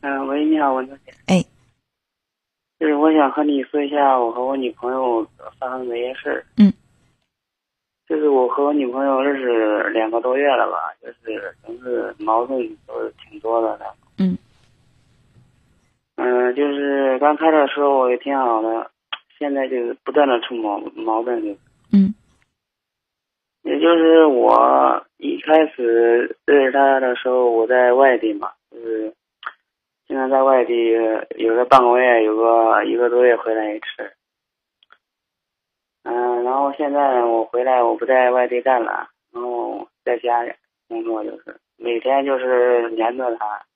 嗯，喂，你好，文小姐。哎，就是我想和你说一下我和我女朋友发生的一些事儿。嗯。就是我和我女朋友认识两个多月了吧，就是总是矛盾都是挺多的。嗯。嗯，就是刚开始的时候也挺好的，现在就是不断的出矛矛盾就。嗯。也就是我一开始认识他的时候，我在外地嘛，就是现在在外地有个半个月，有个一个多月回来一次。嗯，然后现在我回来，我不在外地干了，然后在家工作，就是每天就是黏着他。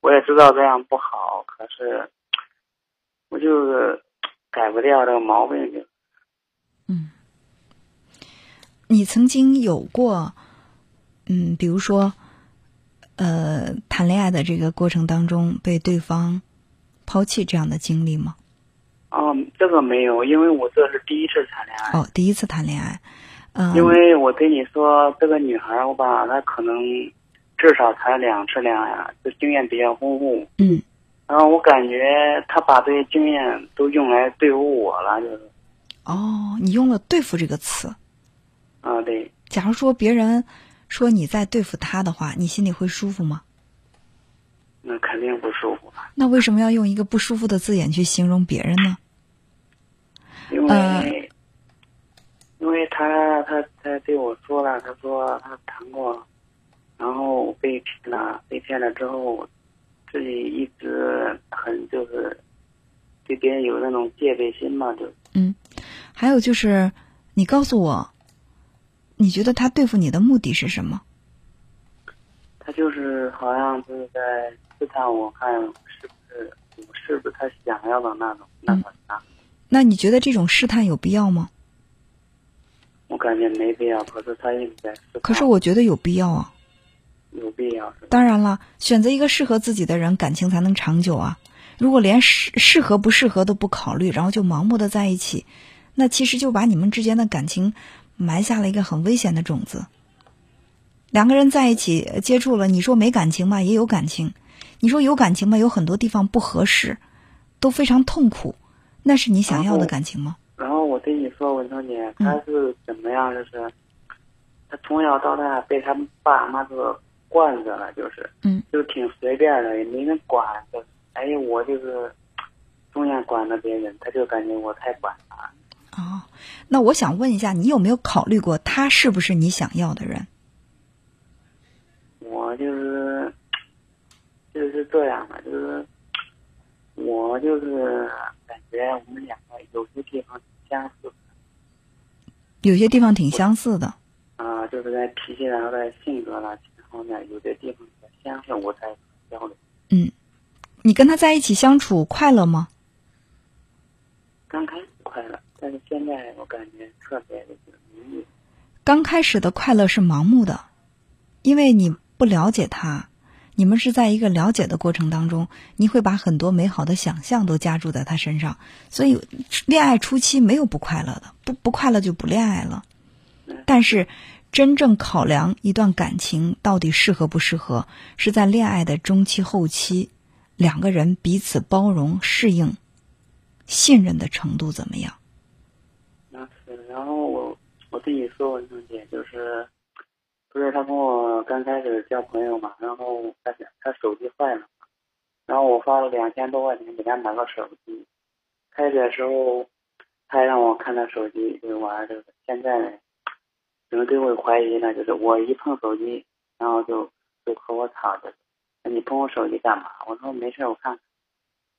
我也知道这样不好，可是我就是改不掉这个毛病，就嗯。你曾经有过，嗯，比如说，呃，谈恋爱的这个过程当中被对方抛弃这样的经历吗？哦，这个没有，因为我这是第一次谈恋爱。哦，第一次谈恋爱，嗯。因为我跟你说，这个女孩，我吧，她可能至少谈两次恋爱，就经验比较丰富。嗯。然后我感觉她把这些经验都用来对付我了，就是。哦，你用了“对付”这个词。啊，对。假如说别人说你在对付他的话，你心里会舒服吗？那肯定不舒服。那为什么要用一个不舒服的字眼去形容别人呢？因为，因为他他他对我说了，他说他谈过，然后被骗了，被骗了之后，自己一直很就是对别人有那种戒备心嘛，就嗯，还有就是，你告诉我。你觉得他对付你的目的是什么？他就是好像就是在试探我，看是不是我是不是他想要的那种那种啥。那你觉得这种试探有必要吗？我感觉没必要，可是他一直在试。可是我觉得有必要啊。有必要。当然了，选择一个适合自己的人，感情才能长久啊。如果连适适合不适合都不考虑，然后就盲目的在一起，那其实就把你们之间的感情。埋下了一个很危险的种子。两个人在一起接触了，你说没感情吧，也有感情；你说有感情吧，有很多地方不合适，都非常痛苦。那是你想要的感情吗？然后我跟你说，文涛姐，他是怎么样？就是他从小到大被他爸妈都惯着了，就是，嗯，就挺随便的，也没人管。就哎，我就是中间管着别人，他就感觉我太管那我想问一下，你有没有考虑过他是不是你想要的人？我就是就是这样的，就是我就是感觉我们两个有些地方相似，有些地方挺相似的。啊，就是在脾气，然后在性格啦其他方面，有些地方相似，我才交流。嗯，你跟他在一起相处快乐吗？刚开始快乐。但是现在我感觉特别的迷刚开始的快乐是盲目的，因为你不了解他，你们是在一个了解的过程当中，你会把很多美好的想象都加注在他身上，所以恋爱初期没有不快乐的，不不快乐就不恋爱了。但是真正考量一段感情到底适合不适合，是在恋爱的中期后期，两个人彼此包容、适应、信任的程度怎么样。那是然后我我跟你说，文彤姐，就是不是他跟我刚开始交朋友嘛，然后他他手机坏了，然后我花了两千多块钱给他买个手机。开始的时候，他让我看他手机就玩这个，现在怎么对我怀疑呢？就是我一碰手机，然后就就和我吵着，你碰我手机干嘛？我说没事，我看。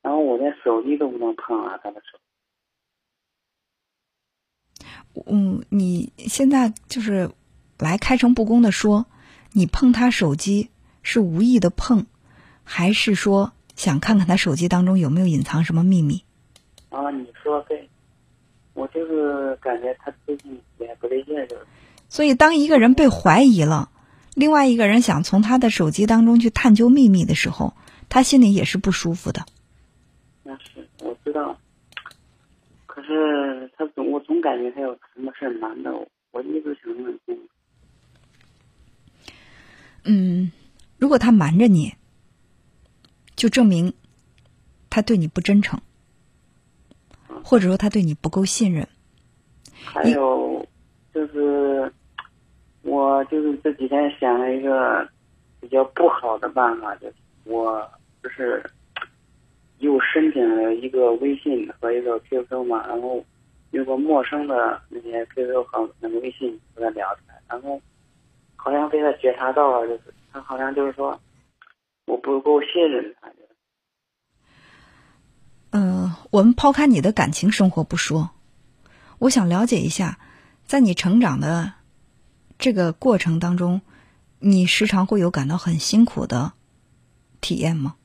然后我连手机都不能碰啊，他的手。嗯，你现在就是来开诚布公的说，你碰他手机是无意的碰，还是说想看看他手机当中有没有隐藏什么秘密？啊，你说对，我就是感觉他最近也不对劲，就是。所以，当一个人被怀疑了，另外一个人想从他的手机当中去探究秘密的时候，他心里也是不舒服的。那是我知道。可是他总，我总感觉他有什么事瞒着我，我一直想问清。嗯，如果他瞒着你，就证明他对你不真诚，或者说他对你不够信任。还有就是，我就是这几天想了一个比较不好的办法，就是我就是又申请了一个微信和一个 QQ 嘛，然后用个陌生的那些 QQ 和那个微信和他聊起来，然后好像被他觉察到了，就是他好像就是说我不够信任他，嗯、我们抛开你的感情生活不说，我想了解一下，在你成长的这个过程当中，你时常会有感到很辛苦的体验吗？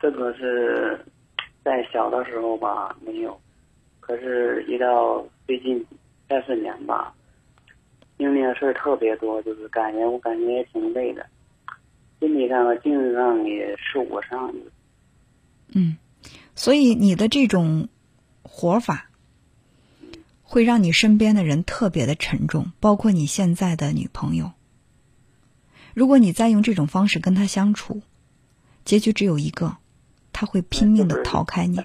这个是在小的时候吧没有，可是，一到最近三四年吧，经历的事儿特别多，就是感觉我感觉也挺累的，心理上和精神上也受过伤。嗯，所以你的这种活法，会让你身边的人特别的沉重，包括你现在的女朋友。如果你再用这种方式跟她相处，结局只有一个，她会拼命的逃开你。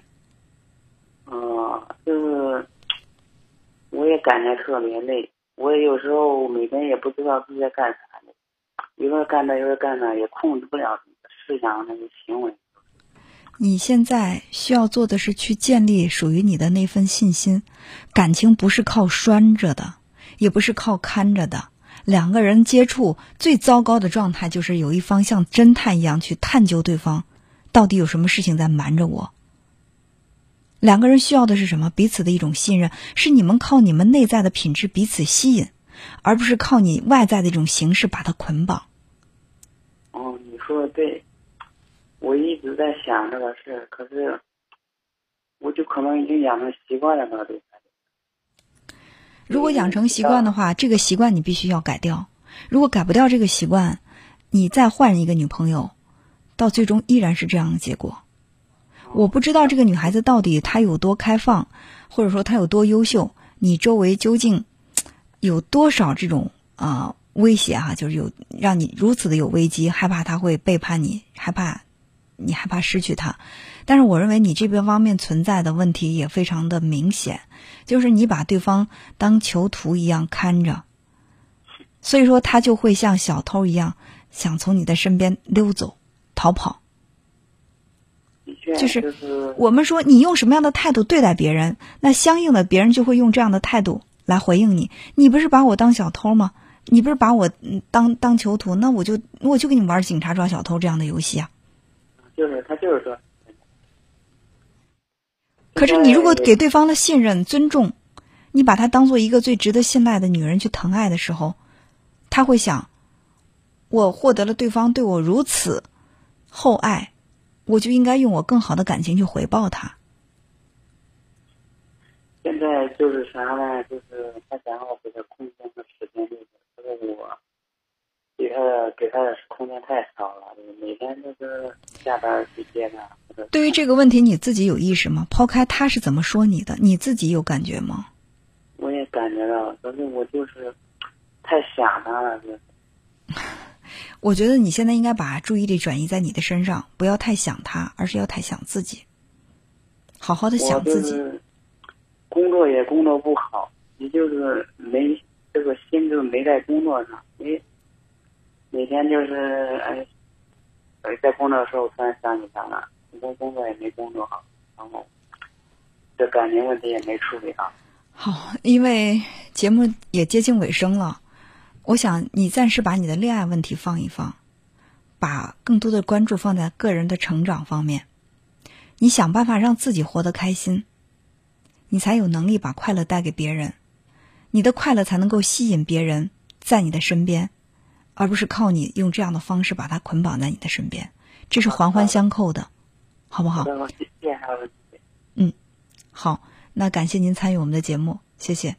嗯、就是我也感觉特别累，我也有时候每天也不知道自己在干啥呢，一会儿干这一会儿干那，也控制不了思想那个行为。你现在需要做的是去建立属于你的那份信心。感情不是靠拴着的，也不是靠看着的。两个人接触最糟糕的状态，就是有一方像侦探一样去探究对方到底有什么事情在瞒着我。两个人需要的是什么？彼此的一种信任，是你们靠你们内在的品质彼此吸引，而不是靠你外在的一种形式把它捆绑。哦，你说的对，我一直在想这个事，可是我就可能已经养成习惯了吧，对。如果养成习惯的话，这个习惯你必须要改掉。如果改不掉这个习惯，你再换一个女朋友，到最终依然是这样的结果。我不知道这个女孩子到底她有多开放，或者说她有多优秀，你周围究竟有多少这种啊、威胁哈、就是有让你如此的有危机，害怕她会背叛你，害怕你害怕失去她。但是我认为你这边方面存在的问题也非常的明显，就是你把对方当囚徒一样看着，所以说他就会像小偷一样想从你的身边溜走、逃跑。就是我们说你用什么样的态度对待别人，那相应的别人就会用这样的态度来回应你。你不是把我当小偷吗？你不是把我嗯当当囚徒？那我就我就跟你玩警察抓小偷这样的游戏啊！就是他就是说，可是你如果给对方的信任、尊重，你把她当做一个最值得信赖的女人去疼爱的时候，他会想：我获得了对方对我如此厚爱，我就应该用我更好的感情去回报他。现在就是啥呢？就是他想让我给他空间和时间，就是可是我给他的给他的空间太少了，就是每天就是下班去接他，对于这个问题，你自己有意识吗？抛开他是怎么说你的，你自己有感觉吗？我也感觉到，可是我就是太想他了，就是我觉得你现在应该把注意力转移在你的身上，不要太想他，而是要太想自己，好好的想自己。工作也工作不好，也就是没这个心就没在工作上，每每天就是哎，呃在工作的时候突然想起他了，很多工作也没工作好，然后这感情问题也没处理好。好，因为节目也接近尾声了，我想你暂时把你的恋爱问题放一放，把更多的关注放在个人的成长方面。你想办法让自己活得开心，你才有能力把快乐带给别人，你的快乐才能够吸引别人在你的身边，而不是靠你用这样的方式把它捆绑在你的身边，这是环环相扣的，好不好？然后接下来问题。好，那感谢您参与我们的节目，谢谢。